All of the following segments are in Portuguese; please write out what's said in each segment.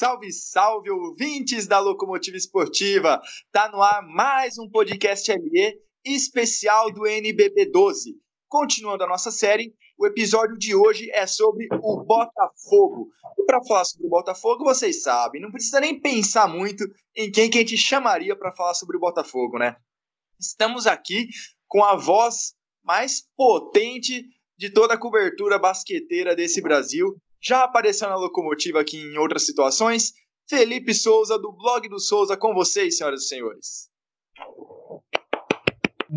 Salve, salve, ouvintes da Locomotiva Esportiva! Tá no ar mais um podcast LE especial do NBB 12. Continuando a nossa série, o episódio de hoje é sobre o Botafogo. E para falar sobre o Botafogo, vocês sabem, não precisa nem pensar muito em quem que a gente chamaria para falar sobre o Botafogo, né? Estamos aqui com a voz mais potente de toda a cobertura basqueteira desse Brasil, já apareceu na locomotiva aqui em outras situações. Felipe Souza, do blog do Souza, com vocês, senhoras e senhores.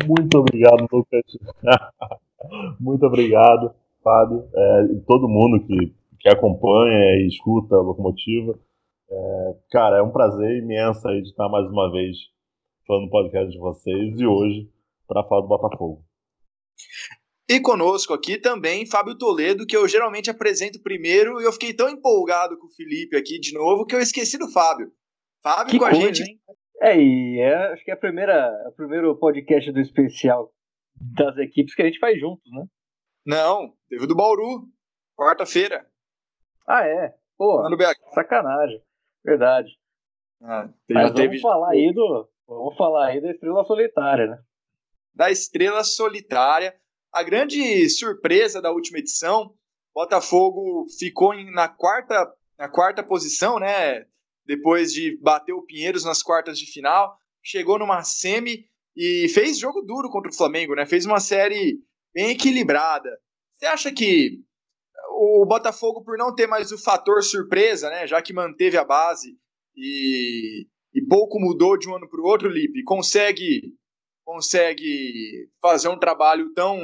Muito obrigado, Lucas. Muito obrigado, Fábio, é, e todo mundo que, que acompanha e escuta a locomotiva. É, cara, é um prazer imenso aí de estar mais uma vez falando no podcast de vocês e hoje para falar do Botafogo. E conosco aqui também Fábio Toledo, que eu geralmente apresento primeiro, e eu fiquei tão empolgado com o Felipe aqui de novo que eu esqueci do Fábio. Fábio que com coisa, a gente. Hein? É, e é, acho que é a primeira, o primeiro podcast do especial das equipes que a gente faz juntos, né? Não, teve o do Bauru, quarta-feira. Ah, é? Pô, sacanagem. Verdade. Ah, Mas vamos teve... falar aí do. Vamos falar aí da Estrela Solitária, né? Da Estrela Solitária a grande surpresa da última edição, Botafogo ficou na quarta, na quarta posição, né? Depois de bater o Pinheiros nas quartas de final, chegou numa semi e fez jogo duro contra o Flamengo, né? Fez uma série bem equilibrada. Você acha que o Botafogo, por não ter mais o fator surpresa, né? Já que manteve a base e, e pouco mudou de um ano para o outro, Lipe, consegue consegue fazer um trabalho tão,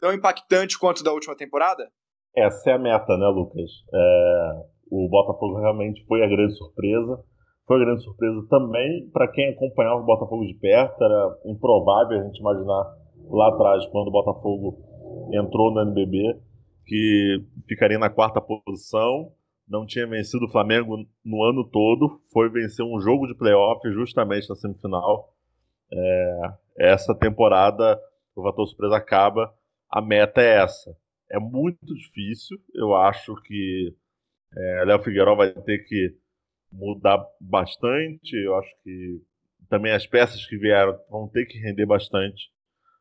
tão impactante quanto da última temporada? Essa é a meta, né, Lucas? É, o Botafogo realmente foi a grande surpresa. Foi a grande surpresa também para quem acompanhava o Botafogo de perto. Era improvável a gente imaginar lá atrás, quando o Botafogo entrou no NBB, que ficaria na quarta posição. Não tinha vencido o Flamengo no ano todo. Foi vencer um jogo de playoff justamente na semifinal. É, essa temporada o fator surpresa acaba. A meta é essa. É muito difícil. Eu acho que é, Léo Figueiredo vai ter que mudar bastante. Eu acho que também as peças que vieram vão ter que render bastante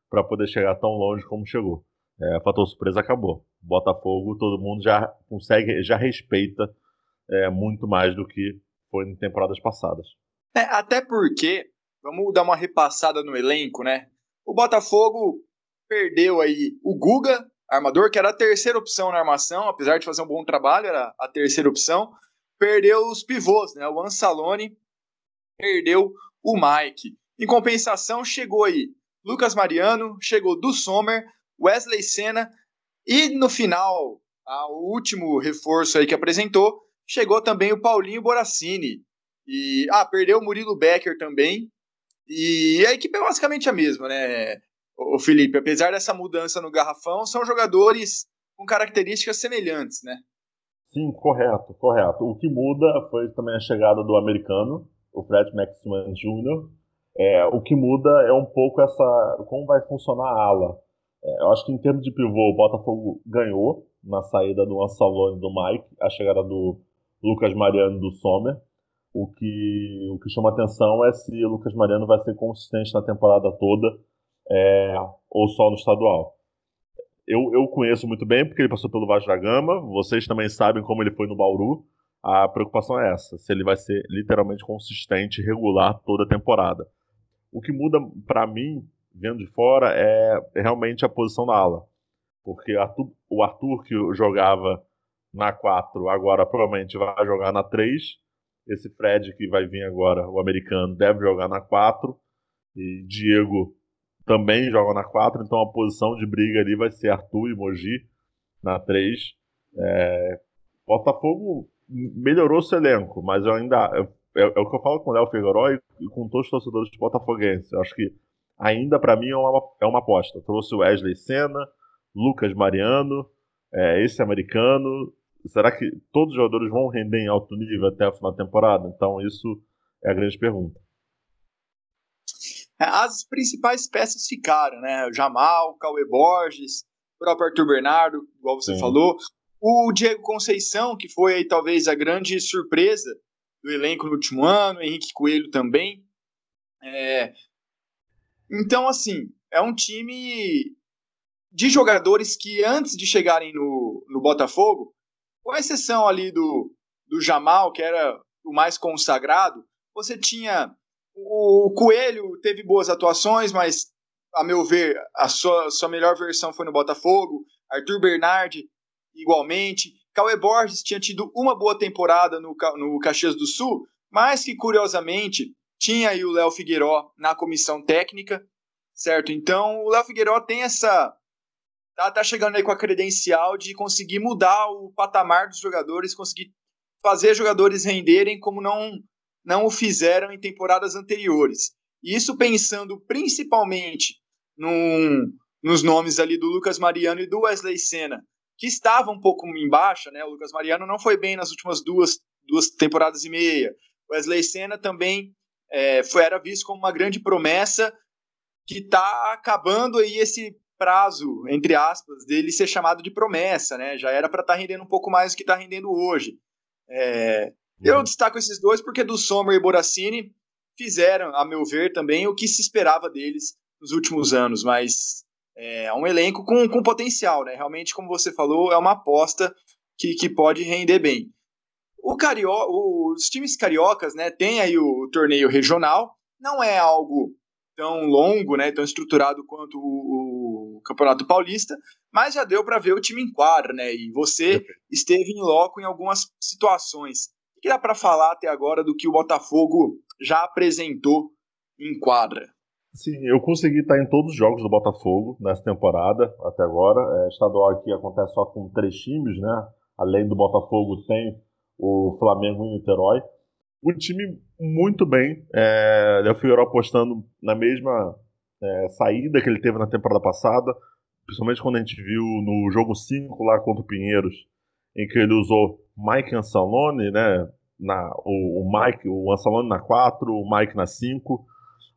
para poder chegar tão longe como chegou. É, fator surpresa acabou. Botafogo, todo mundo já consegue, já respeita é, muito mais do que foi em temporadas passadas. É, até porque Vamos dar uma repassada no elenco, né? O Botafogo perdeu aí o Guga, armador, que era a terceira opção na armação, apesar de fazer um bom trabalho, era a terceira opção. Perdeu os pivôs, né? O Ansalone perdeu o Mike. Em compensação, chegou aí Lucas Mariano, chegou do Sommer, Wesley Senna e no final, o último reforço aí que apresentou, chegou também o Paulinho Boracini. E ah, perdeu o Murilo Becker também, e a equipe é basicamente a mesma, né, o Felipe? Apesar dessa mudança no garrafão, são jogadores com características semelhantes, né? Sim, correto, correto. O que muda foi também a chegada do americano, o Fred Maxman Jr. É, o que muda é um pouco essa como vai funcionar a ala. É, eu acho que em termos de pivô, o Botafogo ganhou na saída do Ansalone do Mike, a chegada do Lucas Mariano do Sommer. O que, o que chama atenção é se o Lucas Mariano vai ser consistente na temporada toda é, ou só no estadual. Eu, eu conheço muito bem porque ele passou pelo Vasco da Gama, vocês também sabem como ele foi no Bauru. A preocupação é essa, se ele vai ser literalmente consistente, regular toda a temporada. O que muda para mim, vendo de fora, é realmente a posição da ala. Porque o Arthur, que jogava na 4, agora provavelmente vai jogar na 3 esse Fred que vai vir agora, o americano, deve jogar na 4. E Diego também joga na 4. Então a posição de briga ali vai ser Arthur e Mogi na 3. É, Botafogo melhorou seu elenco, mas eu ainda. É, é, o que eu falo com o Léo Figueiró e, e, com todos os torcedores botafoguenses. Eu acho que ainda para mim é uma, é uma aposta. Trouxe o Wesley Senna, Lucas Mariano, é, esse americano, será que todos os jogadores vão render em alto nível até o final da temporada? Então, isso é a grande pergunta. É, as principais peças ficaram, né? O Jamal, o Cauê Borges, o próprio Arthur Bernardo, igual você Sim. falou. O Diego Conceição, que foi aí, talvez a grande surpresa do elenco no último ano, Henrique Coelho também. É... Então, assim, é um time de jogadores que antes de chegarem no, no Botafogo, com exceção ali do, do Jamal, que era o mais consagrado, você tinha o Coelho teve boas atuações, mas a meu ver a sua, sua melhor versão foi no Botafogo. Arthur Bernardi igualmente. Cauê Borges tinha tido uma boa temporada no, no Caxias do Sul, mas que curiosamente tinha aí o Léo Figueiró na comissão técnica, certo? Então o Léo Figueiró tem essa tá, tá chegando aí com a credencial de conseguir mudar o patamar dos jogadores, conseguir fazer jogadores renderem como não, não o fizeram em temporadas anteriores. E isso pensando principalmente num, nos nomes ali do Lucas Mariano e do Wesley Senna, que estavam um pouco em baixa, né? O Lucas Mariano não foi bem nas últimas duas, duas temporadas e meia. O Wesley Senna também é, foi, era visto como uma grande promessa que está acabando aí esse prazo, entre aspas, dele ser chamado de promessa, né? Já era para estar tá rendendo um pouco mais do que está rendendo hoje. É, eu uhum. destaco esses dois porque do Sommer e Boracini fizeram, a meu ver, também o que se esperava deles nos últimos anos, mas é um elenco com, com potencial, né? Realmente, como você falou, é uma aposta que, que pode render bem. O Cario... Os times cariocas né, têm aí o torneio regional, não é algo tão longo, né, tão estruturado quanto o, o Campeonato Paulista, mas já deu para ver o time em quadra, né? E você esteve em loco em algumas situações. O que dá para falar até agora do que o Botafogo já apresentou em quadra? Sim, eu consegui estar em todos os jogos do Botafogo nessa temporada até agora. É, estadual aqui acontece só com três times, né? Além do Botafogo tem o Flamengo e o Niterói o time muito bem. É, Léo Figueiredo apostando na mesma é, saída que ele teve na temporada passada, principalmente quando a gente viu no jogo 5 lá contra o Pinheiros, em que ele usou Mike Ansalone, né? Na, o, o Mike, o Ansalone na 4, o Mike na 5.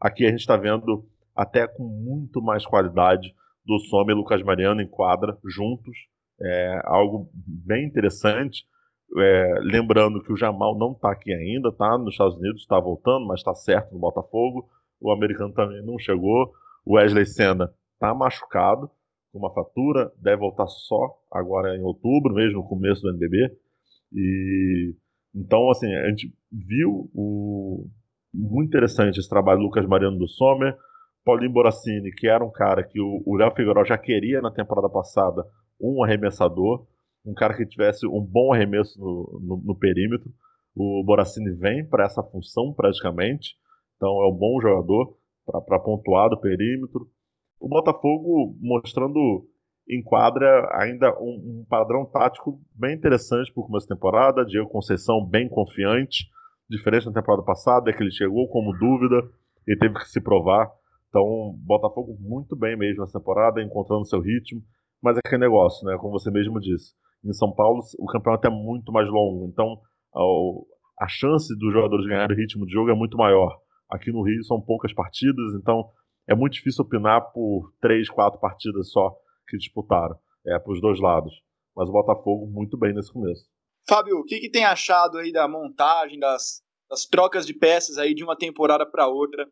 Aqui a gente está vendo até com muito mais qualidade do Sommer e Lucas Mariano em quadra juntos. É algo bem interessante. É, lembrando que o Jamal não está aqui ainda, tá nos Estados Unidos, está voltando, mas está certo no Botafogo. O americano também não chegou. O Wesley Senna está machucado, com uma fratura, deve voltar só agora em outubro, mesmo no começo do NBB. E então, assim, a gente viu o muito interessante esse trabalho do Lucas Mariano do Sommer, Paulinho Boracini, que era um cara que o Léo Figueiredo já queria na temporada passada, um arremessador um cara que tivesse um bom arremesso no, no, no perímetro. O Boracini vem para essa função praticamente, então é um bom jogador para pontuar do perímetro. O Botafogo mostrando em quadra ainda um, um padrão tático bem interessante para o começo da temporada. Diego Conceição bem confiante, diferente da temporada passada, é que ele chegou como dúvida e teve que se provar. Então, Botafogo muito bem mesmo nessa temporada, encontrando seu ritmo. Mas é aquele negócio, né? Como você mesmo disse em São Paulo o campeonato é muito mais longo, então a, a chance dos jogadores ganharem ritmo de jogo é muito maior. Aqui no Rio são poucas partidas, então é muito difícil opinar por três, quatro partidas só que disputaram, é, para os dois lados. Mas o Botafogo muito bem nesse começo. Fábio, o que, que tem achado aí da montagem, das, das trocas de peças aí de uma temporada para outra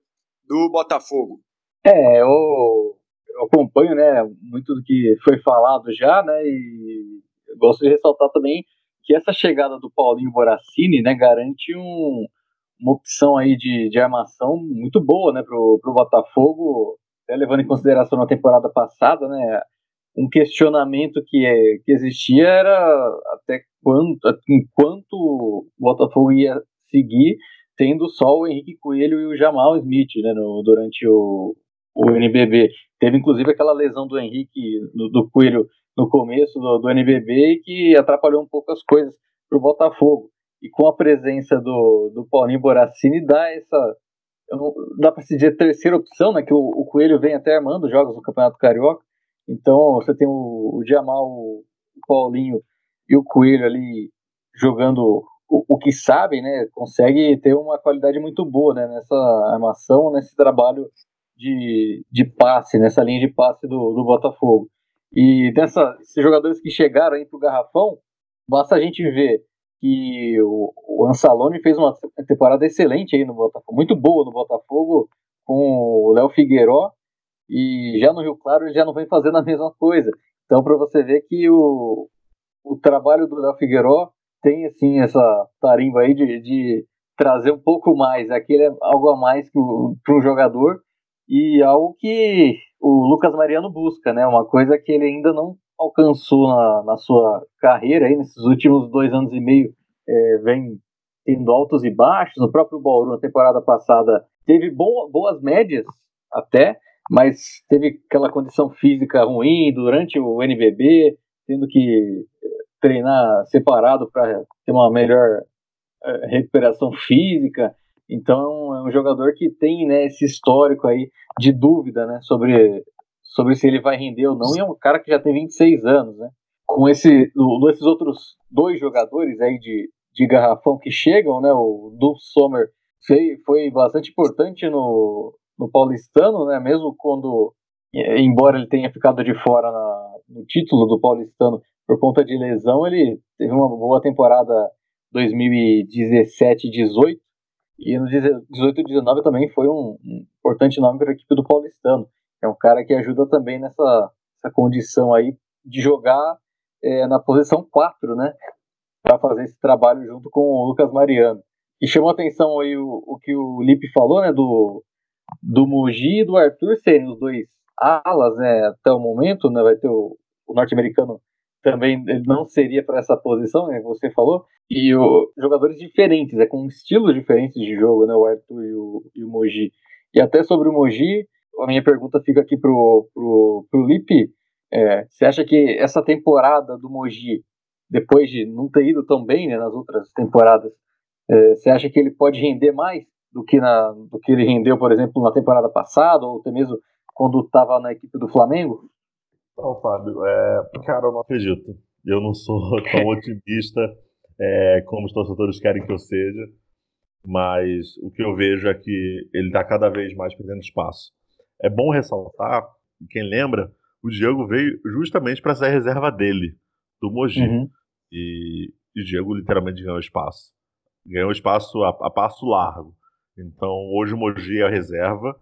do Botafogo? É, eu, eu acompanho, né, muito do que foi falado já, né, e gosto de ressaltar também que essa chegada do Paulinho Boracini, né, garante um, uma opção aí de, de armação muito boa, né, pro, pro Botafogo, até levando em consideração na temporada passada, né, um questionamento que, é, que existia era até quanto, enquanto o Botafogo ia seguir tendo só o Henrique Coelho e o Jamal Smith, né, no, durante o, o NBB. Teve inclusive aquela lesão do Henrique, do, do Coelho no começo do, do NBB que atrapalhou um pouco as coisas para o Botafogo. E com a presença do, do Paulinho Boracini, dá essa. Não, dá para se dizer terceira opção, né? Que o, o, Coelho vem até armando jogos no Campeonato Carioca. Então você tem o, o Jamal, o Paulinho e o Coelho ali jogando o, o, que sabem, né? Consegue ter uma qualidade muito boa né, nessa armação, nesse trabalho de, de passe, nessa linha de passe do, do Botafogo. E dessa, esses jogadores que chegaram aí pro Garrafão, basta a gente ver que o, o Ansalone fez uma temporada excelente aí no Botafogo, muito boa no Botafogo, com o Léo Figueiró, e já no Rio Claro ele já não vem fazendo a mesma coisa. Então, para você ver que o, o trabalho do Léo Figueiró tem assim essa tarimba aí de, de trazer um pouco mais, aquele é algo a mais para um jogador e algo que o Lucas Mariano busca, né? Uma coisa que ele ainda não alcançou na, na sua carreira aí nesses últimos dois anos e meio, é, vem tendo altos e baixos. No próprio Bauru, na temporada passada, teve bo boas médias até, mas teve aquela condição física ruim durante o NBB, tendo que é, treinar separado para ter uma melhor é, recuperação física. Então é um jogador que tem né, esse histórico aí de dúvida né, sobre, sobre se ele vai render ou não. E é um cara que já tem 26 anos. Né? Com esse, esses outros dois jogadores aí de, de garrafão que chegam, né, o Dulf Sommer foi, foi bastante importante no, no Paulistano, né, mesmo quando, embora ele tenha ficado de fora na, no título do Paulistano por conta de lesão, ele teve uma boa temporada 2017 18 e no 18 e 19 também foi um importante nome para a equipe do Paulistano. É um cara que ajuda também nessa, condição aí de jogar é, na posição 4, né? Para fazer esse trabalho junto com o Lucas Mariano. E chamou atenção aí o, o que o Lipe falou, né? Do, do Mugi e do Arthur serem os dois alas, né? Até o momento, né? Vai ter o, o norte-americano também ele não seria para essa posição, né, você falou, e o, jogadores diferentes, é com estilos diferentes de jogo, né, o Arthur e o, e o Moji. E até sobre o Moji, a minha pergunta fica aqui pro, pro, pro Lipe, é, você acha que essa temporada do Moji, depois de não ter ido tão bem né, nas outras temporadas, é, você acha que ele pode render mais do que, na, do que ele rendeu, por exemplo, na temporada passada, ou até mesmo quando estava na equipe do Flamengo? Não, Fábio, é, cara, eu não acredito. Eu não sou tão otimista é, como os torcedores querem que eu seja, mas o que eu vejo é que ele está cada vez mais perdendo espaço. É bom ressaltar, quem lembra, o Diego veio justamente para ser a reserva dele, do Mogi. Uhum. E, e o Diego literalmente ganhou espaço. Ganhou espaço a, a passo largo. Então hoje o Mogi é a reserva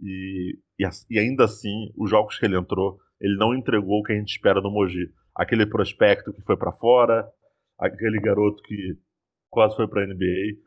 e, e, e ainda assim, os jogos que ele entrou ele não entregou o que a gente espera do Mogi. Aquele prospecto que foi para fora, aquele garoto que quase foi para a NBA,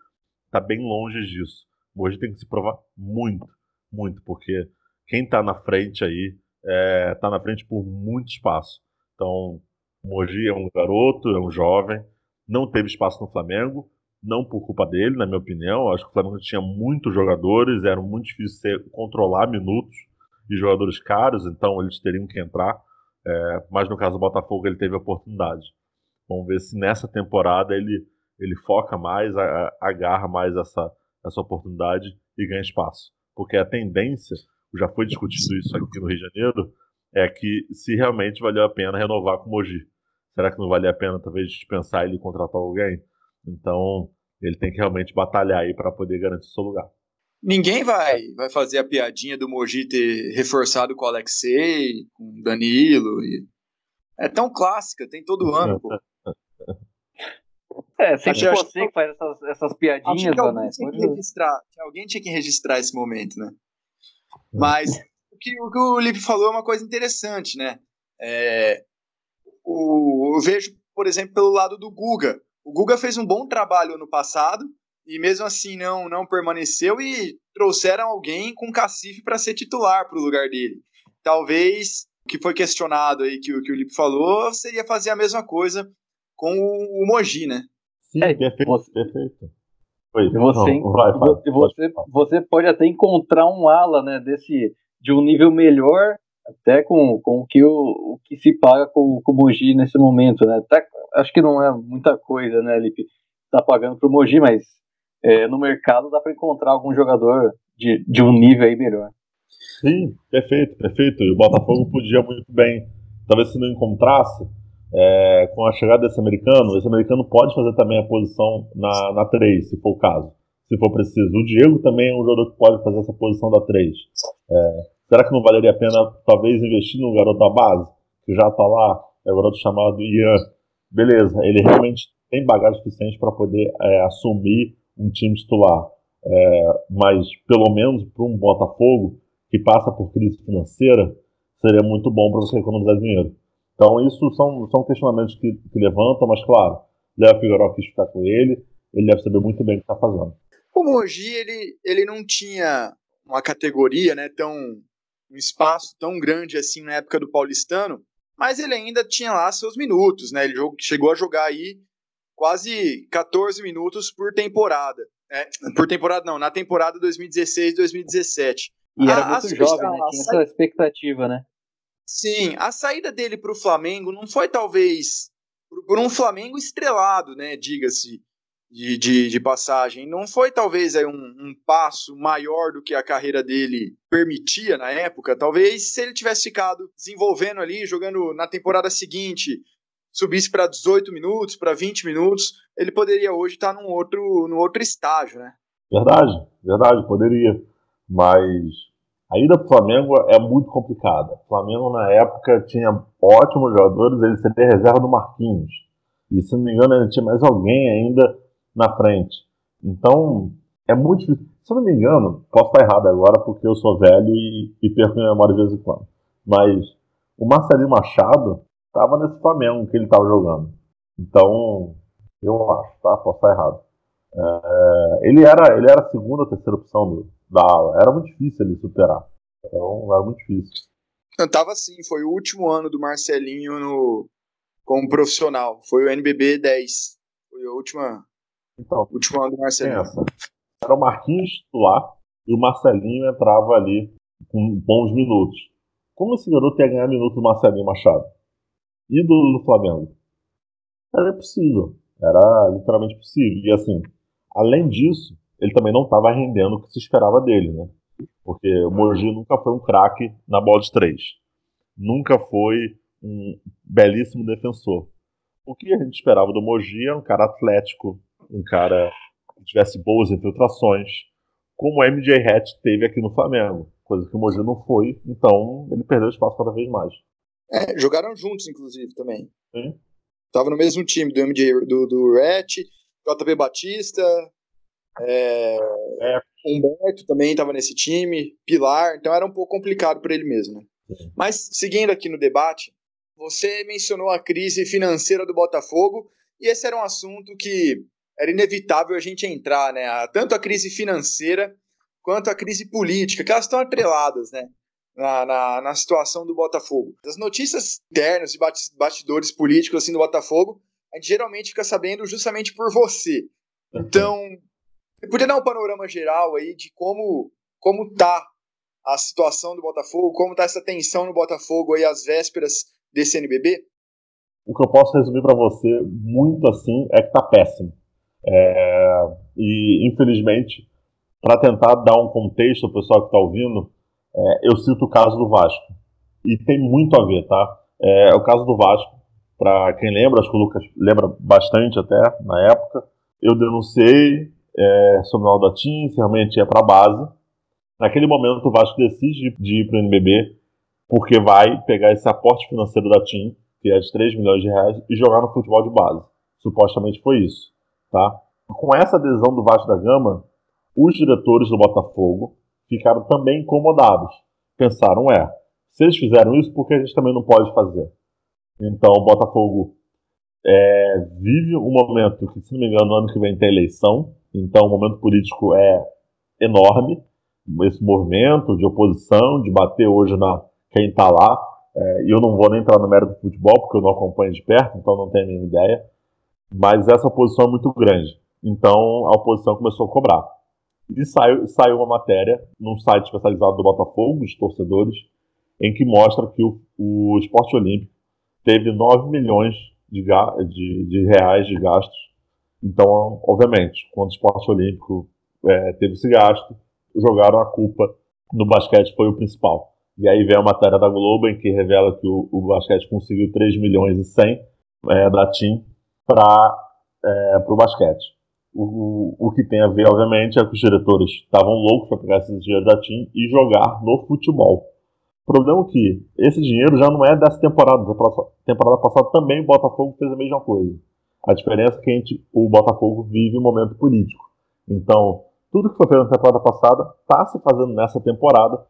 tá bem longe disso. O Mogi tem que se provar muito, muito, porque quem tá na frente aí é, tá na frente por muito espaço. Então, o Mogi é um garoto, é um jovem, não teve espaço no Flamengo, não por culpa dele, na minha opinião. Acho que o Flamengo tinha muitos jogadores, era muito difícil controlar minutos de jogadores caros, então eles teriam que entrar. É, mas no caso do Botafogo ele teve oportunidade. Vamos ver se nessa temporada ele, ele foca mais, agarra mais essa, essa oportunidade e ganha espaço. Porque a tendência, já foi discutido isso aqui no Rio de Janeiro, é que se realmente valeu a pena renovar com o Mogi. Será que não vale a pena talvez dispensar ele e contratar alguém? Então ele tem que realmente batalhar aí para poder garantir seu lugar. Ninguém vai, vai fazer a piadinha do Mogi ter reforçado com o Alexei, com o Danilo. E... É tão clássica, tem todo ano, pô. É, sempre acho, você que faz essas, essas piadinhas, que alguém, tinha que registrar, alguém tinha que registrar esse momento, né? Mas o que o, que o Lipe falou é uma coisa interessante, né? É, o, eu vejo, por exemplo, pelo lado do Guga. O Guga fez um bom trabalho ano passado, e mesmo assim não, não permaneceu e trouxeram alguém com cacife para ser titular para o lugar dele. Talvez o que foi questionado aí que, que o Lipe falou seria fazer a mesma coisa com o, o Mogi, né? Sim, é, perfeito, perfeito. Oi, você, não, vai, vai, você, você pode até encontrar um ala né, desse, de um nível melhor até com, com o, que o, o que se paga com, com o Mogi nesse momento, né? Até, acho que não é muita coisa, né, Lipe? Tá pagando pro Mogi, mas é, no mercado dá para encontrar algum jogador de, de um nível aí melhor. Sim, perfeito, perfeito. E o Botafogo podia muito bem, talvez se não encontrasse, é, com a chegada desse americano, esse americano pode fazer também a posição na, na 3, se for o caso, se for preciso. O Diego também é um jogador que pode fazer essa posição da 3. É, será que não valeria a pena, talvez, investir no garoto da base, que já está lá, é o garoto chamado Ian, beleza, ele realmente tem bagagem suficiente para poder é, assumir um time titular. É, mas, pelo menos para um Botafogo que passa por crise financeira, seria muito bom para você economizar dinheiro. Então, isso são, são questionamentos que, que levantam, mas, claro, Léo Figueiredo quis ficar com ele, ele deve saber muito bem o que está fazendo. O Mogi, ele, ele não tinha uma categoria, né, tão, um espaço tão grande assim na época do Paulistano, mas ele ainda tinha lá seus minutos, né, ele chegou a jogar aí quase 14 minutos por temporada. É, por temporada não, na temporada 2016-2017. E era a, muito a, jovem, né? Tinha essa expectativa, né? Sim, a saída dele para o Flamengo não foi talvez por, um Flamengo estrelado, né? Diga-se de, de, de, passagem. Não foi talvez aí, um, um, passo maior do que a carreira dele permitia na época. Talvez se ele tivesse ficado desenvolvendo ali, jogando na temporada seguinte, subisse para 18 minutos, para 20 minutos, ele poderia hoje estar num outro, num outro estágio, né? Verdade, verdade, poderia. Mas a ida para o Flamengo é muito complicada. O Flamengo, na época, tinha ótimos jogadores, ele seria reserva do Marquinhos. E, se não me engano, ainda tinha mais alguém ainda na frente. Então, é muito difícil. Se eu não me engano, posso estar errado agora, porque eu sou velho e, e perco minha memória de vez em quando. Mas o Marcelinho Machado estava nesse Flamengo que ele estava jogando. Então, eu acho, tá? Posso estar errado. É, ele, era, ele era a segunda ou terceira opção do, da ala. Era muito difícil ele superar. Então, era muito difícil. Tava assim, foi o último ano do Marcelinho no, como profissional. Foi o NBB 10. Foi a última, então, último ano do Marcelinho. Essa. Era o Marquinhos titular e o Marcelinho entrava ali com bons minutos. Como esse garoto ia ganhar minutos do Marcelinho Machado? ídolo do Flamengo. Era possível. Era literalmente possível. E assim, além disso, ele também não estava rendendo o que se esperava dele, né? Porque o Mogi nunca foi um craque na bola de três. Nunca foi um belíssimo defensor. O que a gente esperava do Mogi era um cara atlético, um cara que tivesse boas infiltrações, como o MJ Hatch teve aqui no Flamengo, coisa que o Mogi não foi, então ele perdeu espaço cada vez mais. É, jogaram juntos, inclusive, também. Sim. Tava no mesmo time do MJ, do, do Ret, JP Batista, é, é. Humberto também estava nesse time, Pilar, então era um pouco complicado para ele mesmo. Né? Mas, seguindo aqui no debate, você mencionou a crise financeira do Botafogo, e esse era um assunto que era inevitável a gente entrar, né? Tanto a crise financeira quanto a crise política, que elas estão atreladas, né? na, na, na, situação do Botafogo. As notícias internas de bastidores políticos assim do Botafogo, a gente geralmente fica sabendo justamente por você. Então, você podia dar um panorama geral aí de como como tá a situação do Botafogo, como tá essa tensão no Botafogo aí às vésperas desse NBB? O que eu posso resumir para você muito assim é que tá péssimo. É... E infelizmente, para tentar dar um contexto ao pessoal que está ouvindo, é, eu cito o caso do Vasco. E tem muito a ver, tá? É, o caso do Vasco, para quem lembra, acho que o Lucas lembra bastante até na época. Eu denunciei é, sobre o Aldatim, se realmente ia para a base. Naquele momento, o Vasco decide de ir para o NBB, porque vai pegar esse aporte financeiro da TIM, que é de 3 milhões de reais, e jogar no futebol de base. Supostamente foi isso. Tá? Com essa adesão do Vasco da Gama, os diretores do Botafogo ficaram também incomodados. Pensaram, é, se eles fizeram isso, por que a gente também não pode fazer? Então, o Botafogo é, vive um momento que, se não me engano, no ano que vem tem eleição, então o momento político é enorme. Esse movimento de oposição, de bater hoje na quem está lá, é, eu não vou nem entrar no mérito do futebol, porque eu não acompanho de perto, então não tenho a mínima ideia, mas essa oposição é muito grande. Então a oposição começou a cobrar. E saiu, saiu uma matéria num site especializado do Botafogo, dos torcedores, em que mostra que o, o esporte olímpico teve 9 milhões de, de, de reais de gastos. Então, obviamente, quando o esporte olímpico é, teve esse gasto, jogaram a culpa no basquete, foi o principal. E aí vem a matéria da Globo, em que revela que o, o basquete conseguiu 3 milhões e 100 é, da TIM para é, o basquete. O, o que tem a ver, obviamente, é que os diretores estavam loucos para pegar esse dinheiro da TIM e jogar no futebol. O problema é que esse dinheiro já não é dessa temporada. Temporada passada também o Botafogo fez a mesma coisa. A diferença é que a gente, o Botafogo vive um momento político. Então, tudo que foi feito na temporada passada está se fazendo nessa temporada.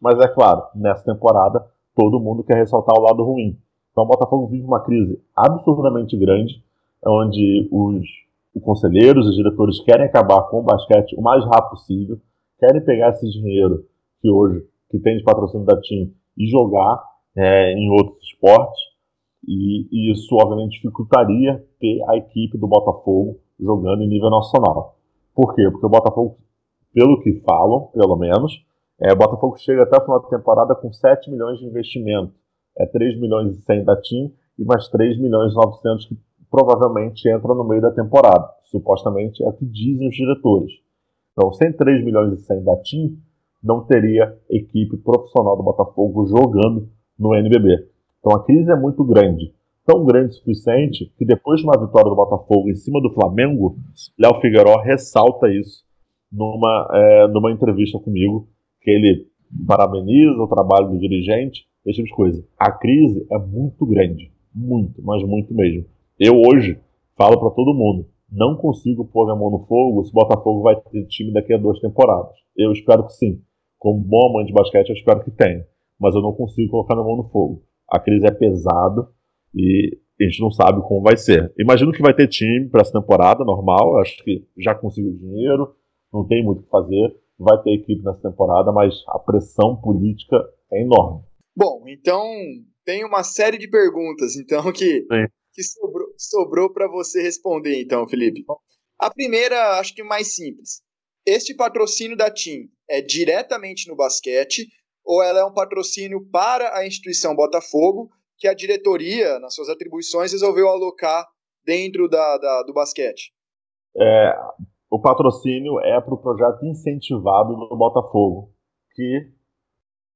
Mas é claro, nessa temporada todo mundo quer ressaltar o lado ruim. Então o Botafogo vive uma crise absurdamente grande, onde os, os conselheiros, os diretores querem acabar com o basquete o mais rápido possível, querem pegar esse dinheiro que hoje que tem de patrocínio da TIM e jogar é, em outros esportes. E, e, isso, obviamente, dificultaria ter a equipe do Botafogo jogando em nível nacional. Por quê? Porque o Botafogo, pelo que falam, pelo menos, é, o Botafogo chega até o final da temporada com 7 milhões de investimento. É 3 milhões e 100 da TIM e mais 3 milhões e 900 que provavelmente entra no meio da temporada. Supostamente é o que dizem os diretores. Então, sem 3 milhões e 100 da TIM, não teria equipe profissional do Botafogo jogando no NBB. Então a crise é muito grande. Tão grande o suficiente que depois de uma vitória do Botafogo em cima do Flamengo, Léo Figueiró ressalta isso numa, é, numa entrevista comigo, que ele parabeniza o trabalho do dirigente, esse tipo de coisa. A crise é muito grande, muito, mas muito mesmo. Eu hoje falo para todo mundo, não consigo pôr minha mão no fogo se o Botafogo vai ter time daqui a duas temporadas. Eu espero que sim. Como bom amante de basquete, eu espero que tenha. Mas eu não consigo colocar minha mão no fogo. A crise é pesada e a gente não sabe como vai ser. Imagino que vai ter time para essa temporada normal. Acho que já conseguiu dinheiro, não tem muito o que fazer. Vai ter equipe nessa temporada, mas a pressão política é enorme. Bom, então tem uma série de perguntas, então que, que sobrou, sobrou para você responder, então, Felipe. A primeira, acho que mais simples. Este patrocínio da TIM é diretamente no basquete ou ela é um patrocínio para a instituição Botafogo que a diretoria, nas suas atribuições, resolveu alocar dentro da, da do basquete? É, o patrocínio é para o projeto incentivado do Botafogo, que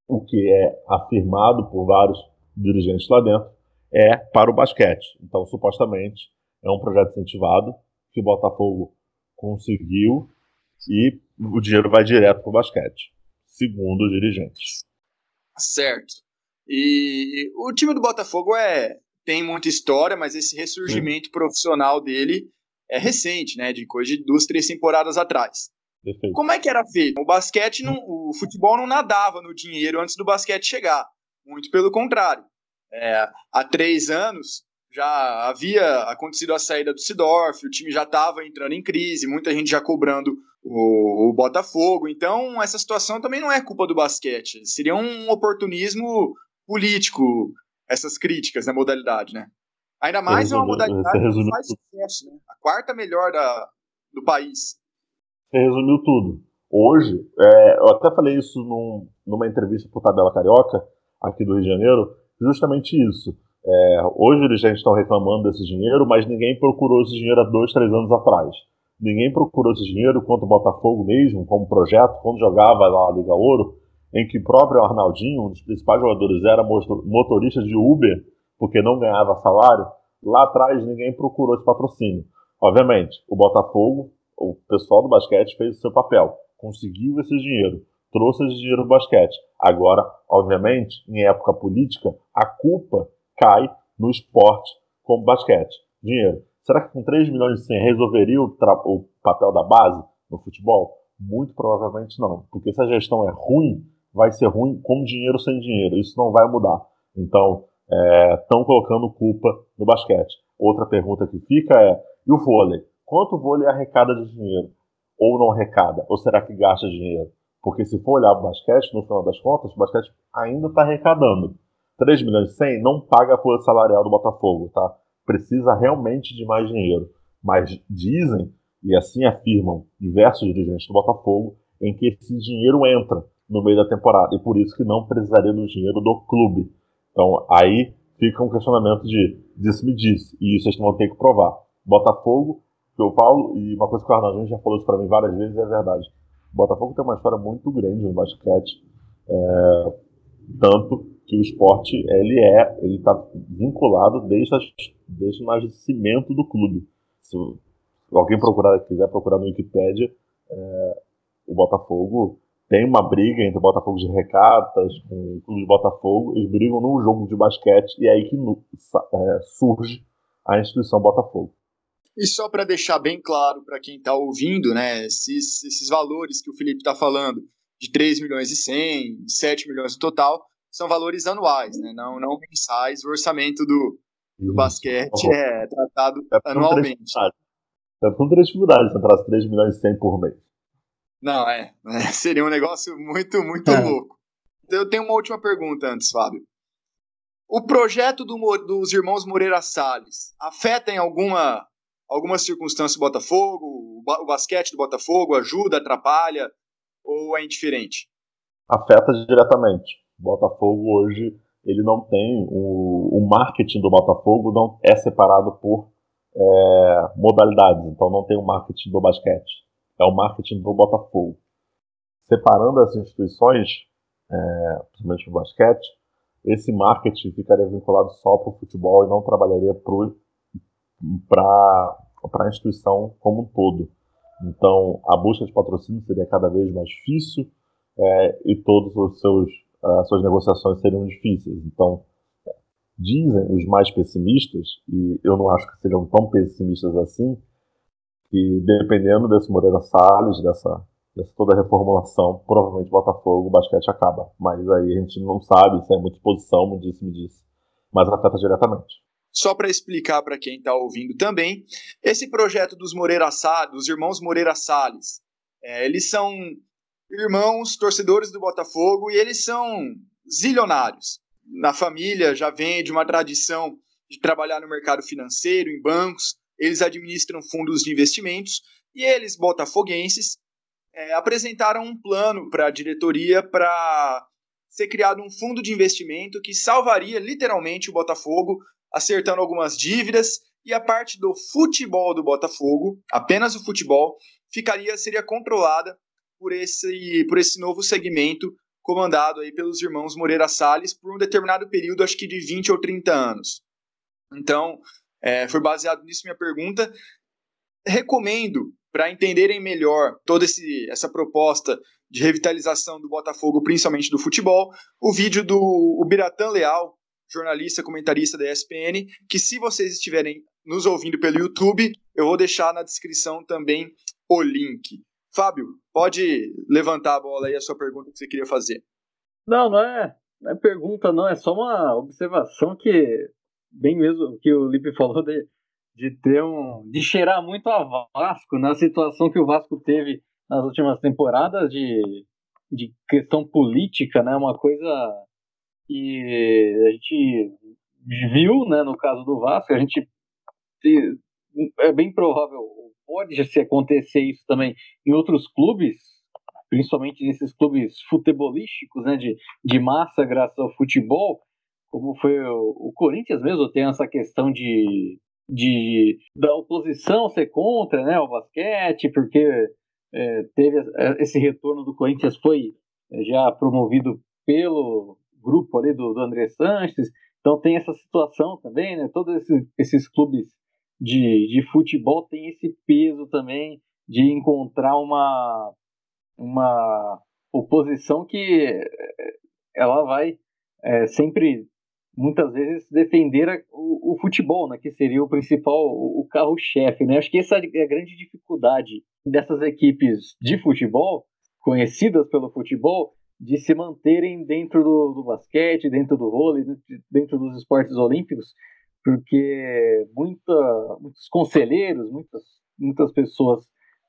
o que é afirmado por vários dirigentes lá dentro é para o basquete. Então, supostamente, é um projeto incentivado que o Botafogo conseguiu e o dinheiro vai direto para o basquete, segundo os dirigentes. Certo. E o time do Botafogo é tem muita história, mas esse ressurgimento Sim. profissional dele é recente, né? De coisa de duas, três temporadas atrás. Perfeito. Como é que era feito? O basquete, não, o futebol não nadava no dinheiro antes do basquete chegar. Muito pelo contrário. É, há três anos, já havia acontecido a saída do Sidorf, o time já estava entrando em crise, muita gente já cobrando o, o, Botafogo. Então, essa situação também não é culpa do basquete. Seria um oportunismo político, essas críticas na modalidade, né? Ainda mais é uma modalidade que faz sucesso, né? A quarta melhor da, do país. Você resumiu tudo. Hoje, é, eu até falei isso num, numa entrevista para o Tabela Carioca, aqui do Rio de Janeiro, justamente isso é, hoje os dirigentes estão reclamando desse dinheiro, mas ninguém procurou esse dinheiro há dois, três anos atrás. Ninguém procurou esse dinheiro quanto o Botafogo mesmo, como projeto, quando jogava lá a Liga Ouro, em que o próprio Arnaldinho, um dos principais jogadores, era motorista de Uber, porque não ganhava salário. Lá atrás ninguém procurou esse patrocínio. Obviamente, o Botafogo, o pessoal do basquete fez o seu papel, conseguiu esse dinheiro, trouxe esse dinheiro do basquete. Agora, obviamente, em época política, a culpa cai no esporte como basquete. Dinheiro. Será que com 3 milhões e 100 resolveria o, o papel da base no futebol? Muito provavelmente não. Porque se a gestão é ruim, vai ser ruim com dinheiro sem dinheiro. Isso não vai mudar. Então, estão é, colocando culpa no basquete. Outra pergunta que fica é: e o vôlei? Quanto o vôlei arrecada de dinheiro? Ou não arrecada? Ou será que gasta dinheiro? Porque se for olhar o basquete, no final das contas, o basquete ainda está arrecadando. 3 milhões e 100 não paga a folha salarial do Botafogo, tá? Precisa realmente de mais dinheiro. Mas dizem, e assim afirmam diversos dirigentes do Botafogo, em que esse dinheiro entra no meio da temporada, e por isso que não precisaria do dinheiro do clube. Então aí fica um questionamento de disse-me disse, e isso eles vão ter que provar. Botafogo, que eu falo, e uma coisa que o Arnaldinho já falou isso para mim várias vezes, é verdade. Botafogo tem uma história muito grande no basquete, é, tanto que o esporte ele é ele está vinculado desde, as, desde o nascimento do clube. Se alguém procurar quiser procurar no Wikipedia, é, o Botafogo tem uma briga entre o Botafogo de Recatas com o Clube de Botafogo, eles brigam num jogo de basquete e é aí que é, surge a instituição Botafogo. E só para deixar bem claro para quem está ouvindo, né, esses, esses valores que o Felipe está falando, de 3 milhões e 100, 7 milhões no total, são valores anuais, né, não, não mensais. O orçamento do, do basquete é tratado é anualmente. É com três dificuldades, se entrasse 3 milhões e 100 por mês. Não, é, é seria um negócio muito, muito é. louco. Eu tenho uma última pergunta antes, Fábio. O projeto do, dos irmãos Moreira Salles afeta em alguma, alguma circunstância o Botafogo? O basquete do Botafogo ajuda, atrapalha ou é indiferente? Afeta diretamente. Botafogo hoje ele não tem o, o marketing do Botafogo não é separado por é, modalidades. Então não tem o marketing do basquete, é o marketing do Botafogo. Separando as instituições, é, principalmente o basquete, esse marketing ficaria vinculado só para o futebol e não trabalharia para a instituição como um todo. Então, a busca de patrocínio seria cada vez mais difícil é, e todas as suas negociações seriam difíceis. Então, dizem os mais pessimistas, e eu não acho que sejam tão pessimistas assim, que dependendo desse Moreira Salles, dessa dessa toda a reformulação, provavelmente Botafogo, o basquete acaba. Mas aí a gente não sabe se é muita exposição, muito disse, me disse. Mas afeta diretamente. Só para explicar para quem está ouvindo também, esse projeto dos Moreira Salles, dos irmãos Moreira Salles, é, eles são irmãos torcedores do Botafogo e eles são zilionários. Na família já vem de uma tradição de trabalhar no mercado financeiro, em bancos, eles administram fundos de investimentos e eles, botafoguenses, é, apresentaram um plano para a diretoria para ser criado um fundo de investimento que salvaria literalmente o Botafogo, acertando algumas dívidas e a parte do futebol do Botafogo, apenas o futebol, ficaria seria controlada por esse por esse novo segmento comandado aí pelos irmãos Moreira Salles por um determinado período, acho que de 20 ou 30 anos. Então, é, foi baseado nisso minha pergunta. Recomendo para entenderem melhor toda esse, essa proposta de revitalização do Botafogo, principalmente do futebol, o vídeo do Biratã Leal, jornalista, comentarista da ESPN, que se vocês estiverem nos ouvindo pelo YouTube, eu vou deixar na descrição também o link. Fábio, pode levantar a bola aí a sua pergunta que você queria fazer. Não, não é, não é pergunta, não, é só uma observação que, bem mesmo que o Lipe falou de de ter um. de cheirar muito a Vasco na situação que o Vasco teve nas últimas temporadas de, de questão política, né? Uma coisa que a gente viu, né, no caso do Vasco, a gente é bem provável, pode se acontecer isso também em outros clubes, principalmente nesses clubes futebolísticos, né, de, de massa graças ao futebol, como foi o, o Corinthians mesmo, tem essa questão de de da oposição ser contra né, o basquete, porque é, teve esse retorno do Corinthians foi é, já promovido pelo grupo ali do, do André Sanches, então tem essa situação também, né? Todos esses, esses clubes de, de futebol têm esse peso também de encontrar uma, uma oposição que é, ela vai é, sempre muitas vezes defender a, o, o, futebol, né, que seria o principal, o carro-chefe. Né? Acho que essa é a grande dificuldade dessas equipes de futebol, conhecidas pelo futebol, de se manterem dentro do, do basquete, dentro do vôlei, dentro dos esportes olímpicos, porque muita, muitos conselheiros, muitas, muitas pessoas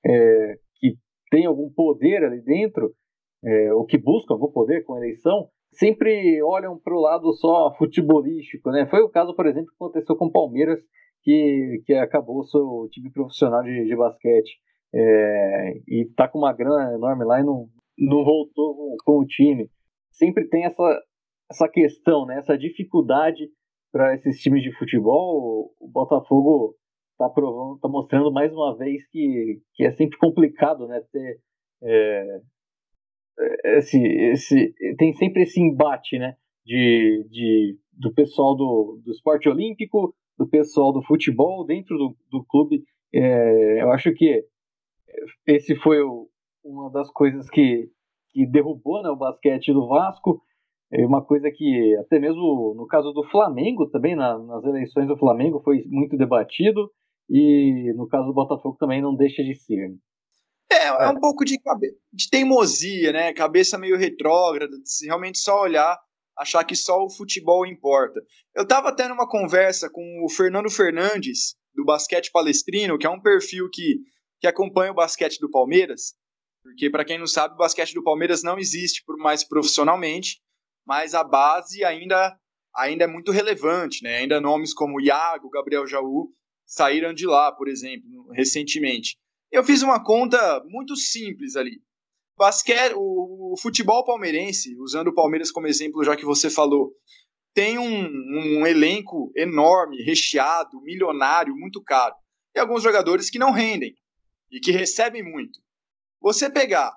é, que têm algum poder ali dentro, é, ou que buscam algum poder com eleição, sempre olham para o lado só futebolístico, né? Foi o caso, por exemplo, que aconteceu com o Palmeiras, que, que acabou seu time profissional de, de basquete. É, e tá com uma grana enorme lá e não, não voltou com, com o time. Sempre tem essa, essa questão, né? essa dificuldade para esses times de futebol. O Botafogo está provando, tá mostrando mais uma vez que, que é sempre complicado, né? Ter é, esse, esse, tem sempre esse embate, né? De, de, do pessoal do, do esporte olímpico, do pessoal do futebol dentro do, do clube. É, eu acho que esse foi o, uma das coisas que, que derrubou né, o basquete do Vasco. É uma coisa que, até mesmo no caso do Flamengo, também na, nas eleições do Flamengo, foi muito debatido. E no caso do Botafogo também não deixa de ser. Né? É, é um pouco de, de teimosia, né? Cabeça meio retrógrada, se realmente só olhar, achar que só o futebol importa. Eu estava até numa conversa com o Fernando Fernandes, do Basquete Palestrino, que é um perfil que, que acompanha o basquete do Palmeiras, porque, para quem não sabe, o basquete do Palmeiras não existe mais profissionalmente, mas a base ainda, ainda é muito relevante, né? Ainda nomes como Iago, Gabriel Jaú saíram de lá, por exemplo, recentemente. Eu fiz uma conta muito simples ali. Basquete, o, o futebol palmeirense, usando o Palmeiras como exemplo, já que você falou, tem um, um elenco enorme, recheado, milionário, muito caro. E alguns jogadores que não rendem e que recebem muito. Você pegar,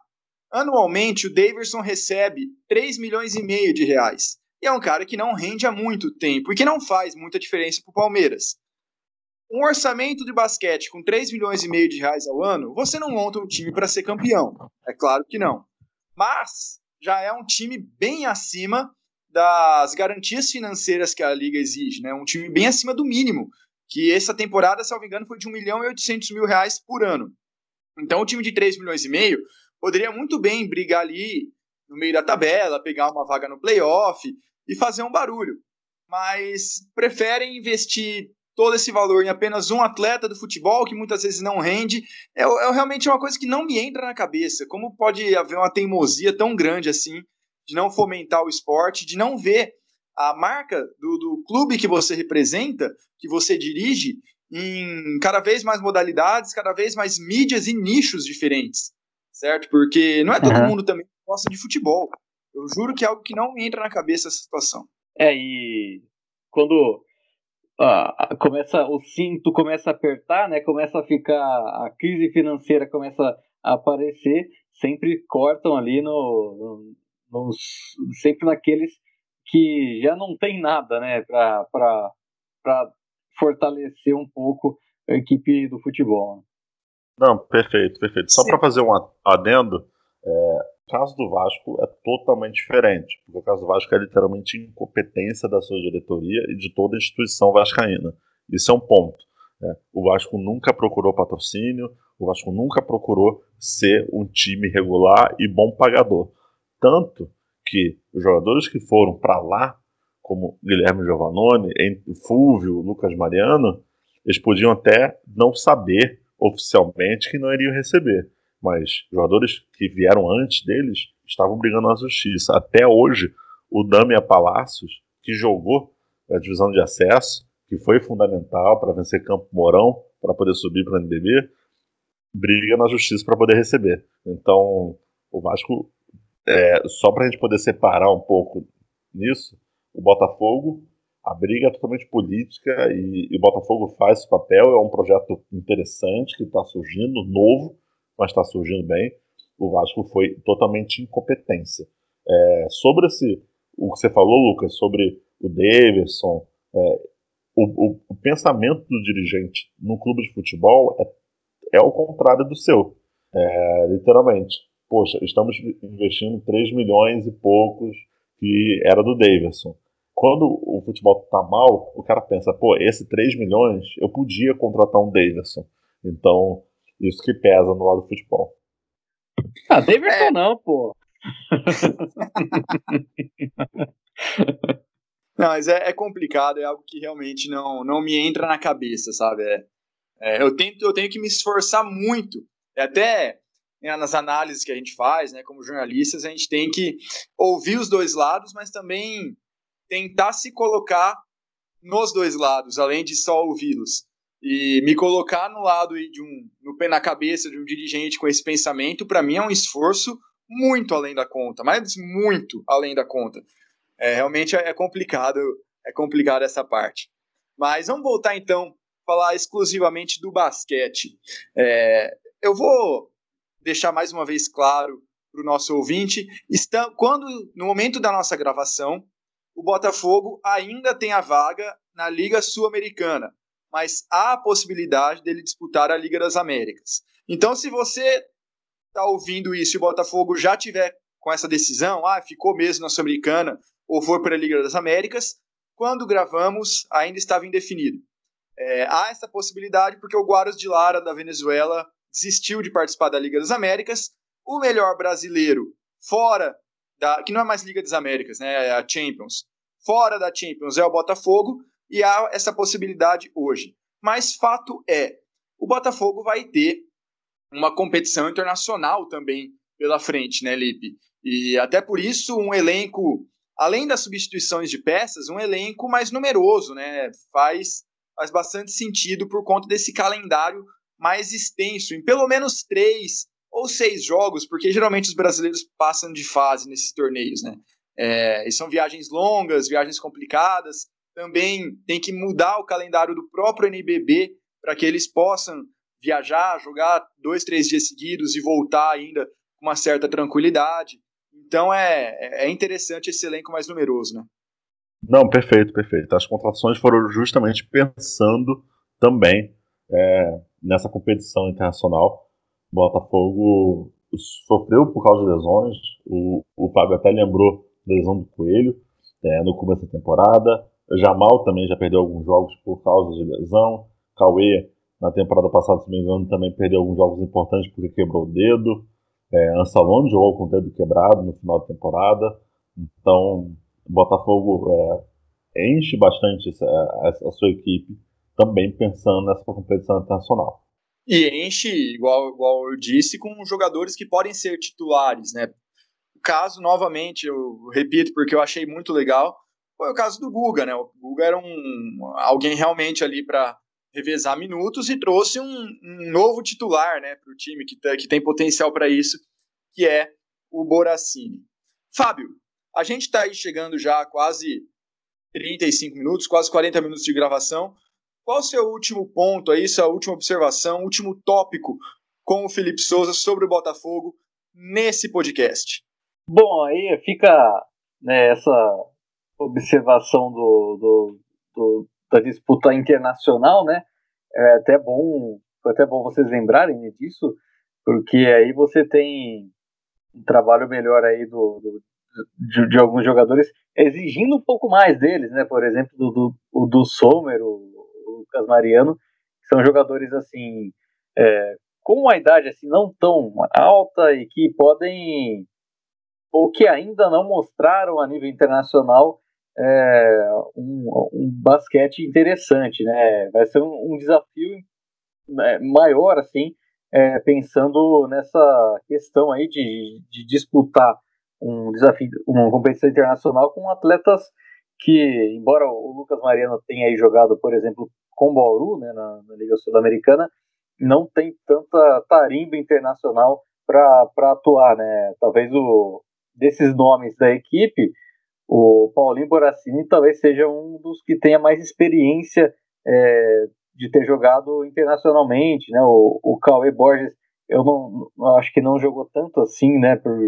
anualmente o Daverson recebe 3 milhões e meio de reais. E é um cara que não rende há muito tempo e que não faz muita diferença para o Palmeiras. Um orçamento de basquete com 3 milhões e meio de reais ao ano, você não monta um time para ser campeão. É claro que não. Mas já é um time bem acima das garantias financeiras que a liga exige, né? Um time bem acima do mínimo, que essa temporada, se não me engano, foi de 1 milhão e 800 mil reais por ano. Então, o time de 3 milhões e meio poderia muito bem brigar ali no meio da tabela, pegar uma vaga no playoff e fazer um barulho. Mas preferem investir todo esse valor em apenas um atleta do futebol, que muitas vezes não rende, é, é realmente uma coisa que não me entra na cabeça. Como pode haver uma teimosia tão grande assim, de não fomentar o esporte, de não ver a marca do, do clube que você representa, que você dirige, em cada vez mais modalidades, cada vez mais mídias e nichos diferentes, certo? Porque não é todo uhum. mundo também que gosta de futebol. Eu juro que é algo que não me entra na cabeça essa situação. É, e quando ah, começa o cinto começa a apertar, né? Começa a ficar a crise financeira começa a aparecer, sempre cortam ali no, no nos, sempre naqueles que já não tem nada, né? Para fortalecer um pouco a equipe do futebol. Não, perfeito, perfeito. Só para fazer um adendo, é, o caso do Vasco é totalmente diferente, porque o caso do Vasco é literalmente incompetência da sua diretoria e de toda a instituição vascaína. Isso é um ponto. Né? O Vasco nunca procurou patrocínio, o Vasco nunca procurou ser um time regular e bom pagador. Tanto que os jogadores que foram para lá, como Guilherme Giovannone, Fulvio, Lucas Mariano, eles podiam até não saber oficialmente que não iriam receber mas jogadores que vieram antes deles estavam brigando na justiça. Até hoje, o Damia Palácios, que jogou a divisão de acesso, que foi fundamental para vencer Campo Mourão, para poder subir para o NBB, briga na justiça para poder receber. Então, o Vasco, é, só para a gente poder separar um pouco nisso, o Botafogo, a briga é totalmente política e, e o Botafogo faz esse papel, é um projeto interessante que está surgindo, novo, mas está surgindo bem. O Vasco foi totalmente incompetência. É, sobre esse, o que você falou, Lucas, sobre o Davidson, é, o, o, o, pensamento do dirigente no clube de futebol é, é o contrário do seu, é, literalmente. Poxa, estamos investindo 3 milhões e poucos que era do Davidson. Quando o futebol está mal, o cara pensa, pô, esse 3 milhões eu podia contratar um Davidson. Então, isso que pesa no lado do futebol. Ah, Davidson é. não, pô. não, mas é, é, complicado, é algo que realmente não, não me entra na cabeça, sabe? É, é, eu, tento, eu tenho que me esforçar muito. É até né, nas análises que a gente faz, né, como jornalistas, a gente tem que ouvir os dois lados, mas também tentar se colocar nos dois lados, além de só ouvi-los. E me colocar no lado de um, no pé na cabeça de um dirigente com esse pensamento, para mim é um esforço muito além da conta, mas muito além da conta. É, realmente é complicado, é complicado essa parte. Mas vamos voltar então falar exclusivamente do basquete. É, eu vou deixar mais uma vez claro para o nosso ouvinte, está, quando no momento da nossa gravação, o Botafogo ainda tem a vaga na Liga Sul-Americana mas há a possibilidade dele disputar a Liga das Américas. Então, se você está ouvindo isso e o Botafogo já tiver com essa decisão, ah, ficou mesmo na Sul-Americana ou foi para a Liga das Américas. Quando gravamos, ainda estava indefinido. É, há essa possibilidade porque o Guaras de Lara, da Venezuela, desistiu de participar da Liga das Américas. O melhor brasileiro fora da. que não é mais Liga das Américas, né? É a Champions. Fora da Champions é o Botafogo e há essa possibilidade hoje. Mas fato é, o Botafogo vai ter uma competição internacional também pela frente, né, Lipe? E até por isso um elenco, além das substituições de peças, um elenco mais numeroso, né? Faz, faz bastante sentido por conta desse calendário mais extenso, em pelo menos três ou seis jogos, porque geralmente os brasileiros passam de fase nesses torneios, né? É, e são viagens longas, viagens complicadas. Também tem que mudar o calendário do próprio NBB para que eles possam viajar, jogar dois, três dias seguidos e voltar ainda com uma certa tranquilidade. Então é, é interessante esse elenco mais numeroso, né? Não, perfeito, perfeito. As contratações foram justamente pensando também é, nessa competição internacional. Botafogo sofreu por causa de lesões. O, o Fábio até lembrou da lesão do Coelho é, no começo da temporada. Jamal também já perdeu alguns jogos por causa de lesão. Cauê, na temporada passada, se não me engano, também perdeu alguns jogos importantes porque quebrou o dedo. É, Ansalone jogou com o dedo quebrado no final da temporada. Então, o Botafogo é, enche bastante a, a sua equipe também pensando nessa competição internacional. E enche, igual, igual eu disse, com jogadores que podem ser titulares, né? O caso, novamente, eu repito porque eu achei muito legal, foi o caso do Guga, né? O Guga era um, alguém realmente ali para revezar minutos e trouxe um, um novo titular né, para o time que, tá, que tem potencial para isso, que é o Boracini. Fábio, a gente está aí chegando já a quase 35 minutos, quase 40 minutos de gravação. Qual o seu último ponto aí, sua última observação, último tópico com o Felipe Souza sobre o Botafogo nesse podcast? Bom, aí fica né, essa observação do, do, do, da disputa internacional, né? É até bom, foi até bom vocês lembrarem disso, porque aí você tem um trabalho melhor aí do, do de, de, alguns jogadores exigindo um pouco mais deles, né? Por exemplo, do, do, do Sommer, o Lucas Mariano, que são jogadores assim é, com uma idade assim não tão alta e que podem ou que ainda não mostraram a nível internacional é, um, um, basquete interessante, né? Vai ser um, um desafio né, maior, assim, é, pensando nessa questão aí de, de disputar um desafio, uma competição internacional com atletas que, embora o Lucas Mariano tenha jogado, por exemplo, com o Bauru, né, na, na Liga Sul-Americana, não tem tanta tarimba internacional para atuar, né? Talvez o desses nomes da equipe, o Paulinho Boracini talvez seja um dos que tenha mais experiência é, de ter jogado internacionalmente, né? O, o Cauê Borges, eu não eu acho que não jogou tanto assim, né? Por,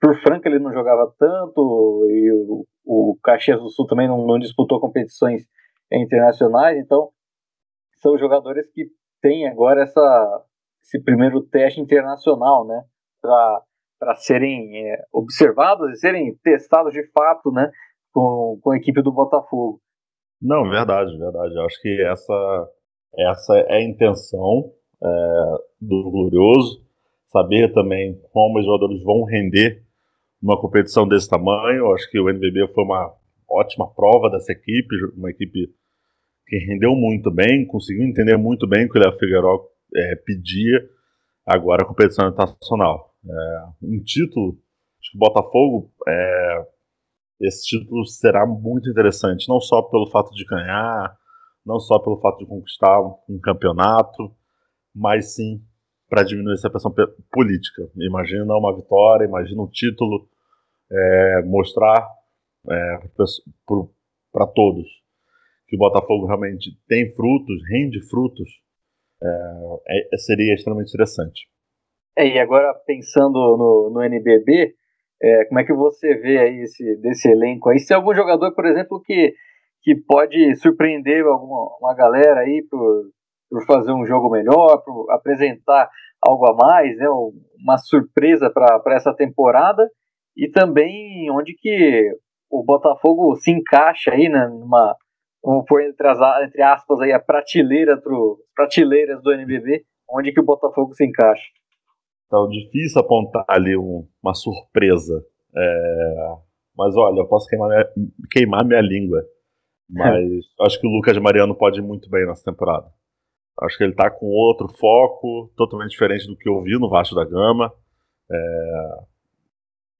por, Franca ele não jogava tanto e o, o Caxias do Sul também não, não disputou competições internacionais, então são jogadores que têm agora essa, esse primeiro teste internacional, né? Para serem é, observados e serem testados de fato, né, com, com a equipe do Botafogo. Não, verdade, verdade. Eu acho que essa, essa é a intenção é, do Glorioso, saber também como os jogadores vão render numa competição desse tamanho. Eu acho que o NBB foi uma ótima prova dessa equipe, uma equipe que rendeu muito bem, conseguiu entender muito bem o que o Léo Figueiredo é, pedia agora a competição internacional. É, um título, acho que o Botafogo, é, esse título será muito interessante, não só pelo fato de ganhar, não só pelo fato de conquistar um campeonato, mas sim para diminuir essa pressão política. Imagina uma vitória, imagina um título, é, mostrar é, para todos que o Botafogo realmente tem frutos, rende frutos, é, é seria extremamente interessante. É, e agora pensando no, no NBB, é, como é que você vê aí esse, desse elenco aí? Se algum jogador, por exemplo, que, que pode surpreender alguma uma galera aí por, por fazer um jogo melhor, por apresentar algo a mais, né, uma surpresa para essa temporada e também onde que o Botafogo se encaixa aí né, numa vamos pôr entre, as, entre aspas aí a prateleira pro, prateleiras do NBB, onde que o Botafogo se encaixa. Então, difícil apontar ali um, uma surpresa. É, mas olha, eu posso queimar minha, queimar minha língua. Mas acho que o Lucas Mariano pode ir muito bem nessa temporada. Acho que ele está com outro foco, totalmente diferente do que eu vi no Vasco da Gama. É,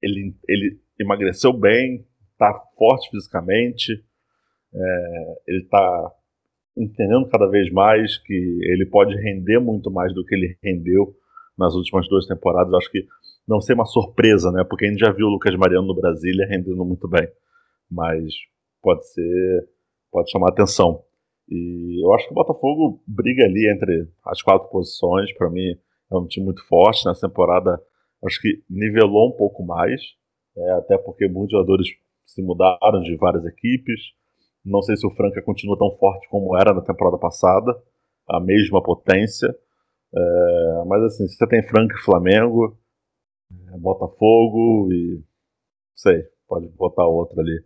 ele, ele emagreceu bem, está forte fisicamente, é, ele está entendendo cada vez mais que ele pode render muito mais do que ele rendeu nas últimas duas temporadas. Acho que não ser uma surpresa, né? Porque a gente já viu o Lucas Mariano no Brasília rendendo muito bem. Mas pode ser. pode chamar atenção. E eu acho que o Botafogo briga ali entre as quatro posições. Para mim, é um time muito forte. Nessa temporada, acho que nivelou um pouco mais. É, até porque muitos jogadores se mudaram de várias equipes. Não sei se o Franca continua tão forte como era na temporada passada, a mesma potência. É, mas assim, se você tem Franca e Flamengo, é, Botafogo e. sei, pode botar outra ali.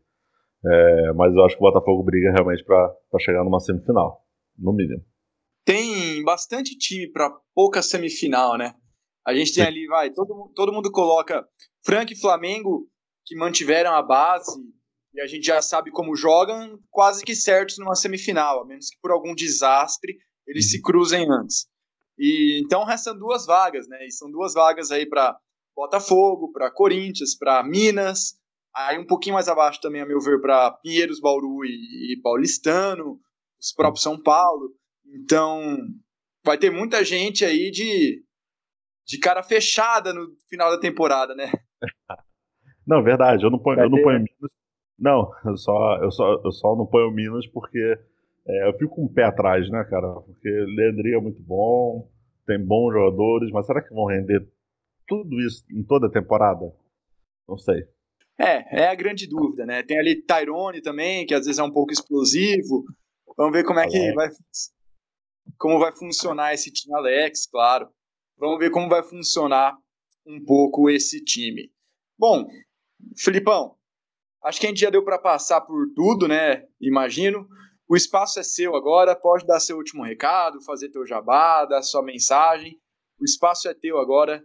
É, mas eu acho que o Botafogo briga realmente para chegar numa semifinal, no mínimo. Tem bastante time para pouca semifinal, né? A gente tem ali, vai, todo, todo mundo coloca Franca e Flamengo que mantiveram a base e a gente já sabe como jogam, quase que certos numa semifinal, a menos que por algum desastre eles se uhum. cruzem antes. E então restam duas vagas, né? E são duas vagas aí para Botafogo, para Corinthians, para Minas, aí um pouquinho mais abaixo também, a meu ver, para Pinheiros, Bauru e, e Paulistano, os próprios São Paulo. Então, vai ter muita gente aí de, de cara fechada no final da temporada, né? Não, verdade, eu não ponho, eu não ponho Minas. Não, eu só, eu, só, eu só não ponho Minas porque é, eu fico com um o pé atrás, né, cara? Porque Leandrinho é muito bom, tem bons jogadores, mas será que vão render tudo isso em toda a temporada? Não sei. É, é a grande dúvida, né? Tem ali Tyrone também, que às vezes é um pouco explosivo. Vamos ver como é que vai como vai funcionar esse time Alex, claro. Vamos ver como vai funcionar um pouco esse time. Bom, Filipão, acho que a gente já deu para passar por tudo, né? Imagino. O espaço é seu agora, pode dar seu último recado, fazer teu jabá, dar sua mensagem. O espaço é teu agora.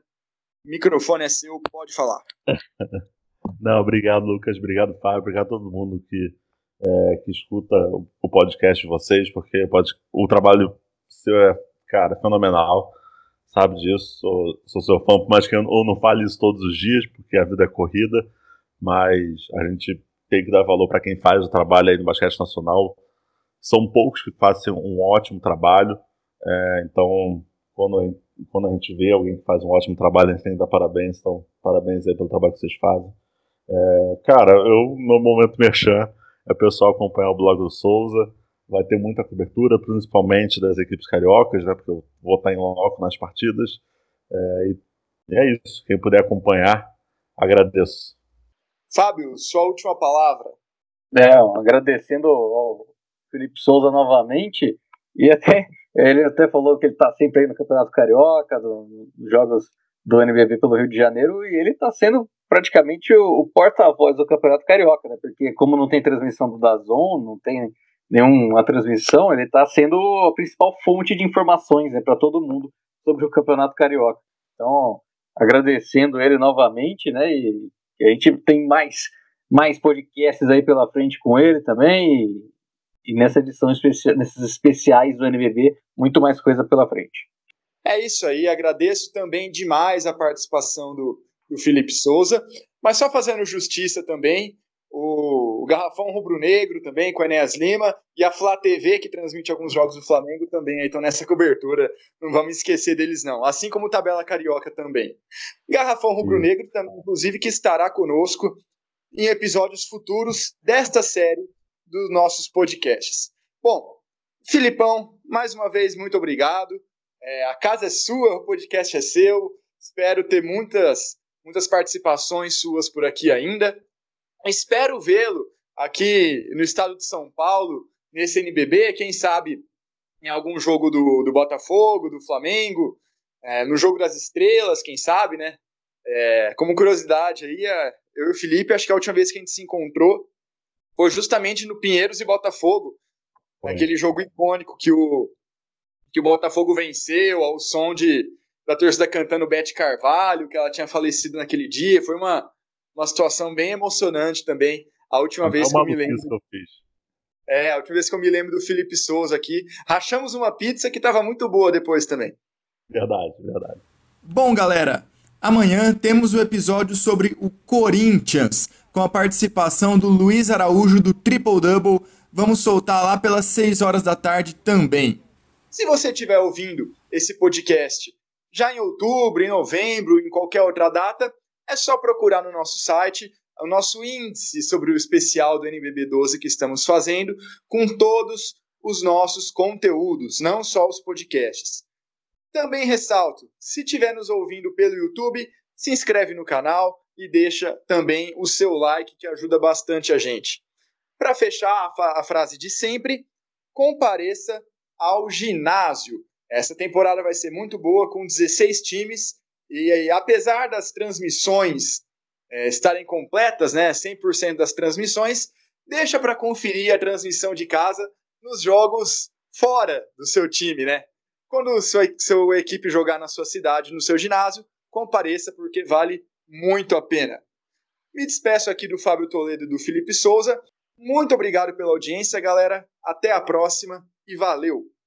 O microfone é seu, pode falar. Não, obrigado, Lucas. Obrigado, Fábio. Obrigado a todo mundo que, é, que escuta o podcast de vocês, porque pode, o trabalho seu é, cara, fenomenal. Sabe disso. Sou, sou seu fã, mais que eu não fale isso todos os dias, porque a vida é corrida, mas a gente tem que dar valor para quem faz o trabalho aí no basquete nacional. São poucos que fazem um ótimo trabalho, é, então quando quando a gente vê alguém que faz um ótimo trabalho, a gente tem que dar parabéns. Então, parabéns aí pelo trabalho que vocês fazem. É, cara, eu, no momento merchan, é o pessoal acompanhar o blog do Souza. Vai ter muita cobertura, principalmente das equipes cariocas, né? Porque eu vou estar em loco nas partidas. É, e é isso. Quem puder acompanhar, agradeço. Fábio, sua última palavra. É, agradecendo ao Felipe Souza novamente. E até ele até falou que ele está sempre aí no Campeonato Carioca, nos jogos do NBB pelo Rio de Janeiro, e ele está sendo praticamente o, o porta-voz do Campeonato Carioca, né? Porque como não tem transmissão do Dazon, não tem nenhuma transmissão, ele está sendo a principal fonte de informações né, para todo mundo sobre o Campeonato Carioca. Então, agradecendo ele novamente, né? E, a gente tem mais mais podcasts aí pela frente com ele também. E, e nessa edição especial, nesses especiais do NBB, muito mais coisa pela frente. É isso aí, agradeço também demais a participação do, do Felipe Souza. Mas só fazendo justiça também, o, Garrafão Rubro Negro também, com a Enéas Lima, e a Flá TV, que transmite alguns jogos do Flamengo, também estão nessa cobertura. Não vamos esquecer deles, não. Assim como Tabela Carioca também. Garrafão Rubro Negro, também, inclusive, que estará conosco em episódios futuros desta série dos nossos podcasts. Bom, Filipão, mais uma vez, muito obrigado. É, a casa é sua, o podcast é seu. Espero ter muitas, muitas participações suas por aqui ainda. Espero vê-lo aqui no estado de São Paulo, nesse NBB, quem sabe em algum jogo do, do Botafogo, do Flamengo, é, no jogo das estrelas, quem sabe, né? É, como curiosidade aí, é, eu e o Felipe, acho que a última vez que a gente se encontrou foi justamente no Pinheiros e Botafogo, naquele jogo icônico que o, que o Botafogo venceu ao som de, da torcida cantando Beth Carvalho, que ela tinha falecido naquele dia. Foi uma, uma situação bem emocionante também. A última é vez que eu me lembro. Que eu fiz. É, a última vez que eu me lembro do Felipe Souza aqui. Rachamos uma pizza que estava muito boa depois também. Verdade, verdade. Bom, galera, amanhã temos o episódio sobre o Corinthians, com a participação do Luiz Araújo do Triple Double. Vamos soltar lá pelas 6 horas da tarde também. Se você estiver ouvindo esse podcast já em outubro, em novembro, em qualquer outra data, é só procurar no nosso site o nosso índice sobre o especial do NBB 12 que estamos fazendo, com todos os nossos conteúdos, não só os podcasts. Também ressalto, se estiver nos ouvindo pelo YouTube, se inscreve no canal e deixa também o seu like que ajuda bastante a gente. Para fechar a, a frase de sempre, compareça ao ginásio. Essa temporada vai ser muito boa, com 16 times, e aí, apesar das transmissões é, estarem completas, né, 100% das transmissões, deixa para conferir a transmissão de casa nos jogos fora do seu time, né? Quando sua, sua equipe jogar na sua cidade, no seu ginásio, compareça porque vale muito a pena. Me despeço aqui do Fábio Toledo e do Felipe Souza. Muito obrigado pela audiência, galera. Até a próxima e valeu!